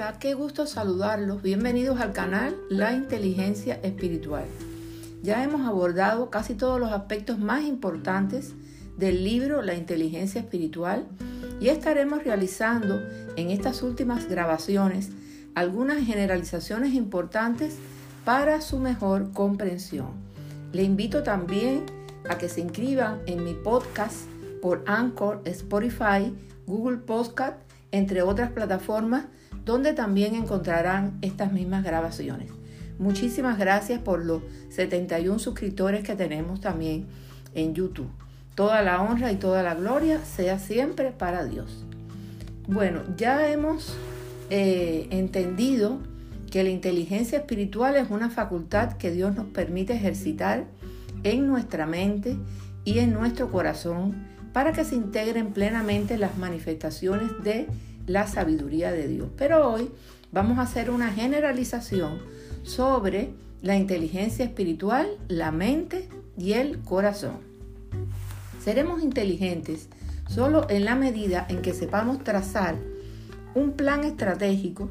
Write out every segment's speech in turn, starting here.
Hola, qué gusto saludarlos. Bienvenidos al canal La Inteligencia Espiritual. Ya hemos abordado casi todos los aspectos más importantes del libro La Inteligencia Espiritual y estaremos realizando en estas últimas grabaciones algunas generalizaciones importantes para su mejor comprensión. Le invito también a que se inscriban en mi podcast por Anchor, Spotify, Google Podcast, entre otras plataformas donde también encontrarán estas mismas grabaciones. Muchísimas gracias por los 71 suscriptores que tenemos también en YouTube. Toda la honra y toda la gloria sea siempre para Dios. Bueno, ya hemos eh, entendido que la inteligencia espiritual es una facultad que Dios nos permite ejercitar en nuestra mente y en nuestro corazón para que se integren plenamente las manifestaciones de la sabiduría de Dios. Pero hoy vamos a hacer una generalización sobre la inteligencia espiritual, la mente y el corazón. Seremos inteligentes solo en la medida en que sepamos trazar un plan estratégico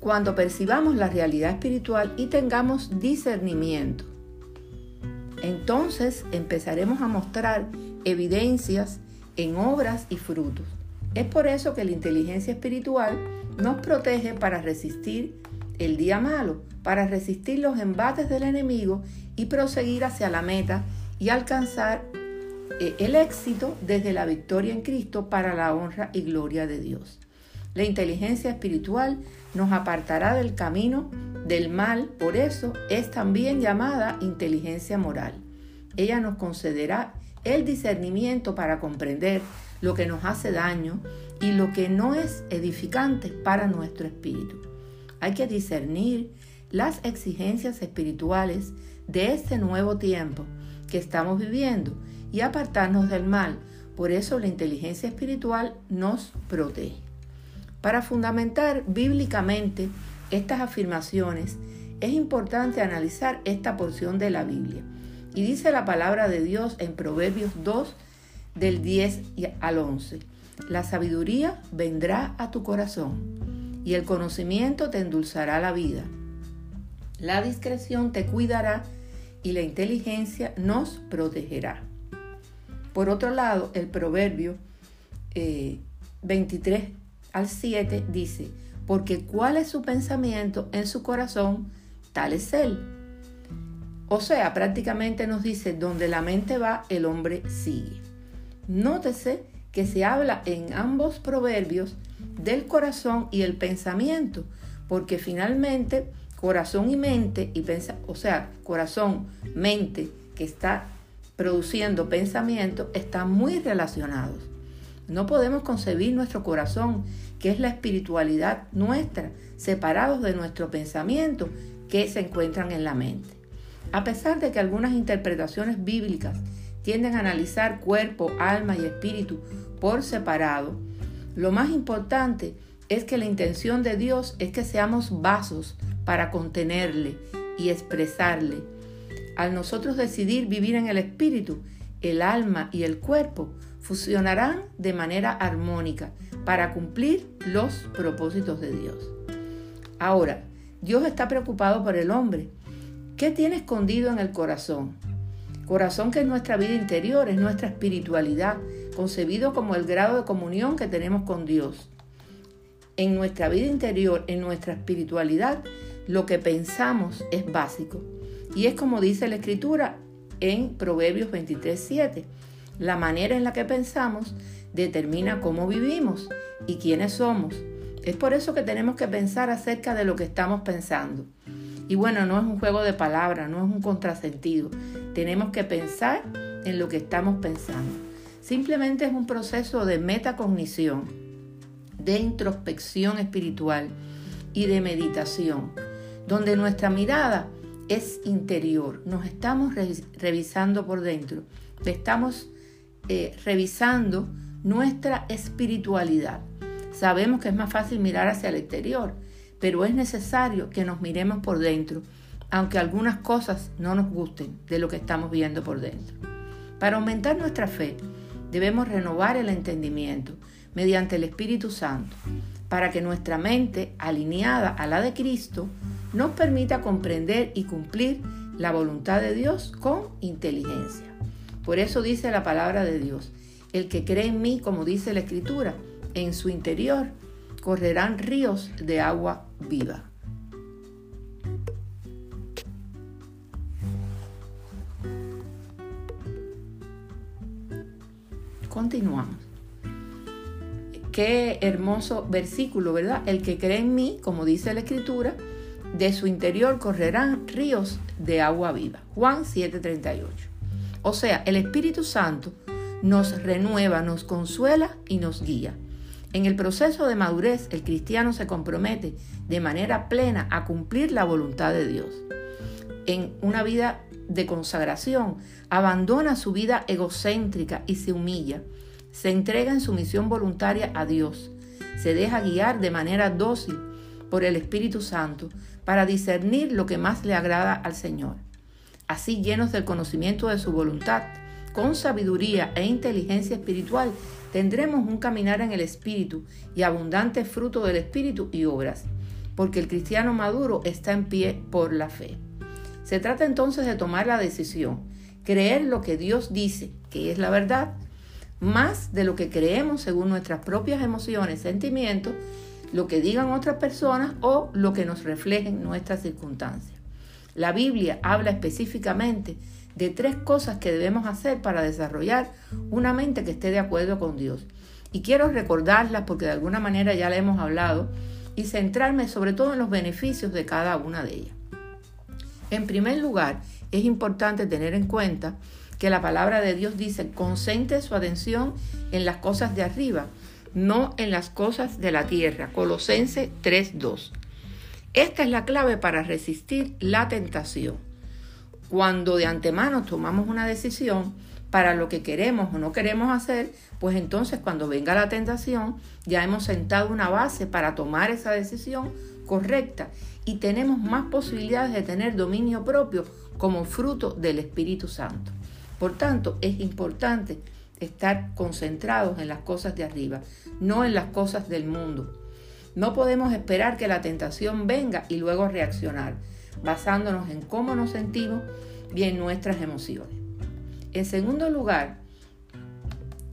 cuando percibamos la realidad espiritual y tengamos discernimiento. Entonces empezaremos a mostrar evidencias en obras y frutos. Es por eso que la inteligencia espiritual nos protege para resistir el día malo, para resistir los embates del enemigo y proseguir hacia la meta y alcanzar eh, el éxito desde la victoria en Cristo para la honra y gloria de Dios. La inteligencia espiritual nos apartará del camino del mal, por eso es también llamada inteligencia moral. Ella nos concederá el discernimiento para comprender lo que nos hace daño y lo que no es edificante para nuestro espíritu. Hay que discernir las exigencias espirituales de este nuevo tiempo que estamos viviendo y apartarnos del mal. Por eso la inteligencia espiritual nos protege. Para fundamentar bíblicamente estas afirmaciones, es importante analizar esta porción de la Biblia. Y dice la palabra de Dios en Proverbios 2, del 10 al 11. La sabiduría vendrá a tu corazón y el conocimiento te endulzará la vida. La discreción te cuidará y la inteligencia nos protegerá. Por otro lado, el proverbio 23 eh, al 7 dice, porque cuál es su pensamiento en su corazón, tal es él. O sea, prácticamente nos dice, donde la mente va, el hombre sigue. Nótese que se habla en ambos proverbios del corazón y el pensamiento, porque finalmente corazón y mente, y o sea, corazón, mente que está produciendo pensamiento, están muy relacionados. No podemos concebir nuestro corazón, que es la espiritualidad nuestra, separados de nuestro pensamiento que se encuentran en la mente. A pesar de que algunas interpretaciones bíblicas tienden a analizar cuerpo, alma y espíritu por separado, lo más importante es que la intención de Dios es que seamos vasos para contenerle y expresarle. Al nosotros decidir vivir en el espíritu, el alma y el cuerpo fusionarán de manera armónica para cumplir los propósitos de Dios. Ahora, Dios está preocupado por el hombre. ¿Qué tiene escondido en el corazón? Corazón que es nuestra vida interior, es nuestra espiritualidad, concebido como el grado de comunión que tenemos con Dios. En nuestra vida interior, en nuestra espiritualidad, lo que pensamos es básico. Y es como dice la Escritura en Proverbios 23:7. La manera en la que pensamos determina cómo vivimos y quiénes somos. Es por eso que tenemos que pensar acerca de lo que estamos pensando. Y bueno, no es un juego de palabras, no es un contrasentido. Tenemos que pensar en lo que estamos pensando. Simplemente es un proceso de metacognición, de introspección espiritual y de meditación, donde nuestra mirada es interior. Nos estamos revisando por dentro, estamos eh, revisando nuestra espiritualidad. Sabemos que es más fácil mirar hacia el exterior, pero es necesario que nos miremos por dentro, aunque algunas cosas no nos gusten de lo que estamos viendo por dentro. Para aumentar nuestra fe, debemos renovar el entendimiento mediante el Espíritu Santo. para que nuestra mente, alineada a la de Cristo, nos permita comprender y cumplir la voluntad de Dios con inteligencia. Por eso dice la palabra de Dios, el que cree en mí, como dice la Escritura, en su interior correrán ríos de agua viva. Continuamos. Qué hermoso versículo, ¿verdad? El que cree en mí, como dice la escritura, de su interior correrán ríos de agua viva. Juan 7:38. O sea, el Espíritu Santo nos renueva, nos consuela y nos guía. En el proceso de madurez, el cristiano se compromete de manera plena a cumplir la voluntad de Dios. En una vida de consagración, abandona su vida egocéntrica y se humilla. Se entrega en su misión voluntaria a Dios. Se deja guiar de manera dócil por el Espíritu Santo para discernir lo que más le agrada al Señor. Así, llenos del conocimiento de su voluntad, con sabiduría e inteligencia espiritual, tendremos un caminar en el Espíritu y abundante fruto del Espíritu y obras, porque el cristiano maduro está en pie por la fe. Se trata entonces de tomar la decisión, creer lo que Dios dice, que es la verdad, más de lo que creemos según nuestras propias emociones, sentimientos, lo que digan otras personas o lo que nos reflejen nuestras circunstancias. La Biblia habla específicamente de tres cosas que debemos hacer para desarrollar una mente que esté de acuerdo con Dios. Y quiero recordarlas porque de alguna manera ya la hemos hablado y centrarme sobre todo en los beneficios de cada una de ellas. En primer lugar, es importante tener en cuenta que la palabra de Dios dice, concentre su atención en las cosas de arriba, no en las cosas de la tierra. Colosense 3.2. Esta es la clave para resistir la tentación. Cuando de antemano tomamos una decisión para lo que queremos o no queremos hacer, pues entonces cuando venga la tentación ya hemos sentado una base para tomar esa decisión correcta y tenemos más posibilidades de tener dominio propio como fruto del Espíritu Santo. Por tanto, es importante estar concentrados en las cosas de arriba, no en las cosas del mundo. No podemos esperar que la tentación venga y luego reaccionar basándonos en cómo nos sentimos y en nuestras emociones. En segundo lugar,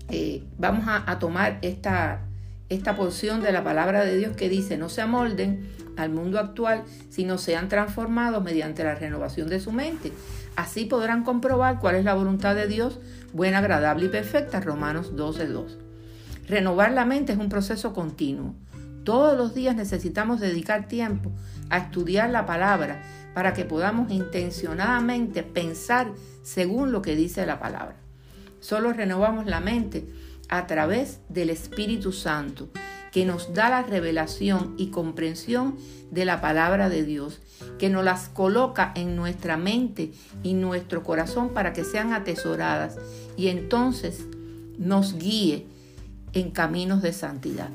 eh, vamos a, tomar esta, esta porción de la palabra de Dios que dice, no se amolden al mundo actual, sino sean transformados mediante la renovación de su mente. Así podrán comprobar cuál es la voluntad de Dios, buena, agradable y perfecta. Romanos 12.2. Renovar la mente es un proceso continuo. Todos los días necesitamos dedicar tiempo a estudiar la palabra para que podamos intencionadamente pensar según lo que dice la palabra. Solo renovamos la mente a través del Espíritu Santo, que nos da la revelación y comprensión de la palabra de Dios, que nos las coloca en nuestra mente y nuestro corazón para que sean atesoradas y entonces nos guíe en caminos de santidad.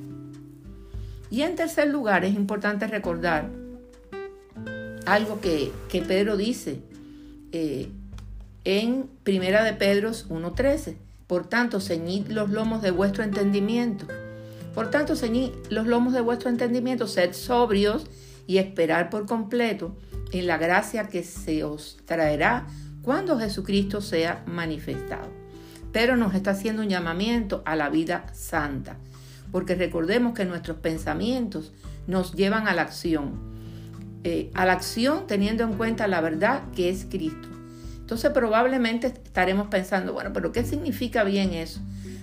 Y en tercer lugar, es importante recordar algo que, Pedro dice eh, en Primera de Pedro 1.13. Por tanto, ceñid los lomos de vuestro entendimiento. Por tanto, ceñid los lomos de vuestro entendimiento, sed sobrios y esperar por completo en la gracia que se os traerá cuando Jesucristo sea manifestado. Pero nos está haciendo un llamamiento a la vida santa porque recordemos que nuestros pensamientos nos llevan a la acción, eh, a la acción teniendo en cuenta la verdad que es Cristo. Entonces probablemente estaremos pensando, bueno, pero ¿qué significa bien eso?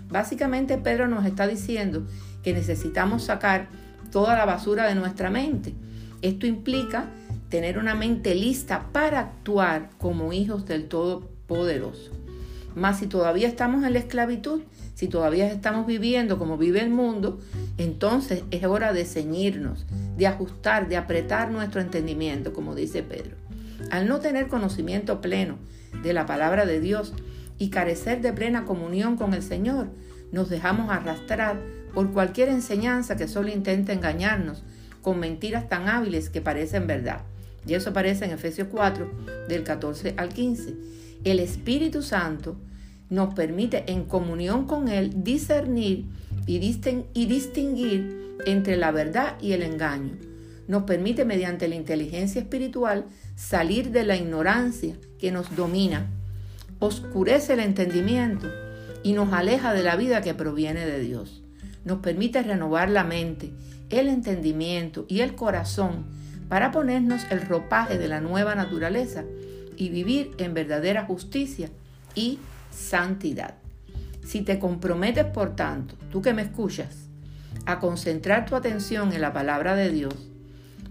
Básicamente Pedro nos está diciendo que necesitamos sacar toda la basura de nuestra mente. Esto implica tener una mente lista para actuar como hijos del Todopoderoso. Más si todavía estamos en la esclavitud, si todavía estamos viviendo como vive el mundo, entonces es hora de ceñirnos, de ajustar, de apretar nuestro entendimiento, como dice Pedro. Al no tener conocimiento pleno de la palabra de Dios y carecer de plena comunión con el Señor, nos dejamos arrastrar por cualquier enseñanza que solo intente engañarnos con mentiras tan hábiles que parecen verdad. Y eso aparece en Efesios 4, del 14 al 15. El Espíritu Santo nos permite en comunión con Él discernir y, distinguir entre la verdad y el engaño. Nos permite mediante la inteligencia espiritual salir de la ignorancia que nos domina, oscurece el entendimiento y nos aleja de la vida que proviene de Dios. Nos permite renovar la mente, el entendimiento y el corazón para ponernos el ropaje de la nueva naturaleza y vivir en verdadera justicia y santidad. Si te comprometes, por tanto, tú que me escuchas, a concentrar tu atención en la palabra de Dios,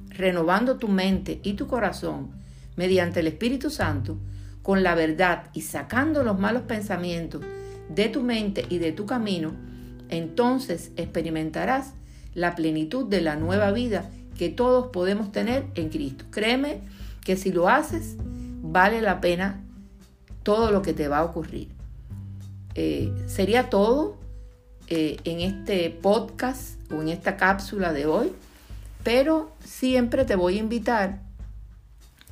renovando tu mente y tu corazón mediante el Espíritu Santo, con la verdad y sacando los malos pensamientos de tu mente y de tu camino, entonces experimentarás la plenitud de la nueva vida que todos podemos tener en Cristo. Créeme que si lo haces, vale la pena todo lo que te va a ocurrir. Eh, sería todo eh, en este podcast o en esta cápsula de hoy, pero siempre te voy a invitar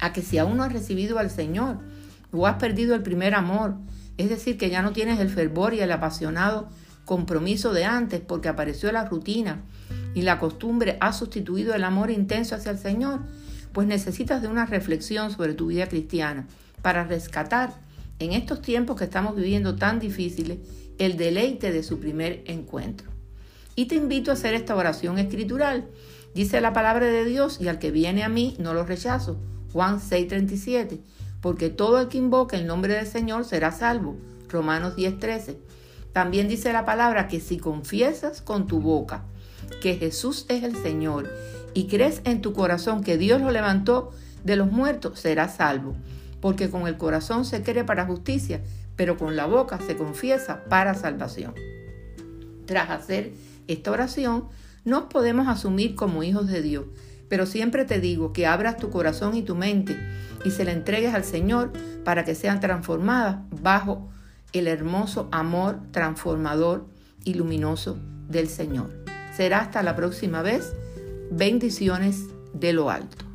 a que si aún no has recibido al Señor o has perdido el primer amor, es decir, que ya no tienes el fervor y el apasionado compromiso de antes porque apareció la rutina y la costumbre ha sustituido el amor intenso hacia el Señor, pues necesitas de una reflexión sobre tu vida cristiana para rescatar en estos tiempos que estamos viviendo tan difíciles el deleite de su primer encuentro. Y te invito a hacer esta oración escritural. Dice la palabra de Dios y al que viene a mí no lo rechazo. Juan 6:37 porque todo el que invoque el nombre del Señor será salvo. Romanos 10:13. También dice la palabra que si confiesas con tu boca que Jesús es el Señor y crees en tu corazón que Dios lo levantó de los muertos, serás salvo. Porque con el corazón se cree para justicia, pero con la boca se confiesa para salvación. Tras hacer esta oración, nos podemos asumir como hijos de Dios, pero siempre te digo que abras tu corazón y tu mente y se la entregues al Señor para que sean transformadas bajo el hermoso amor transformador y luminoso del Señor. Será hasta la próxima vez. Bendiciones de lo alto.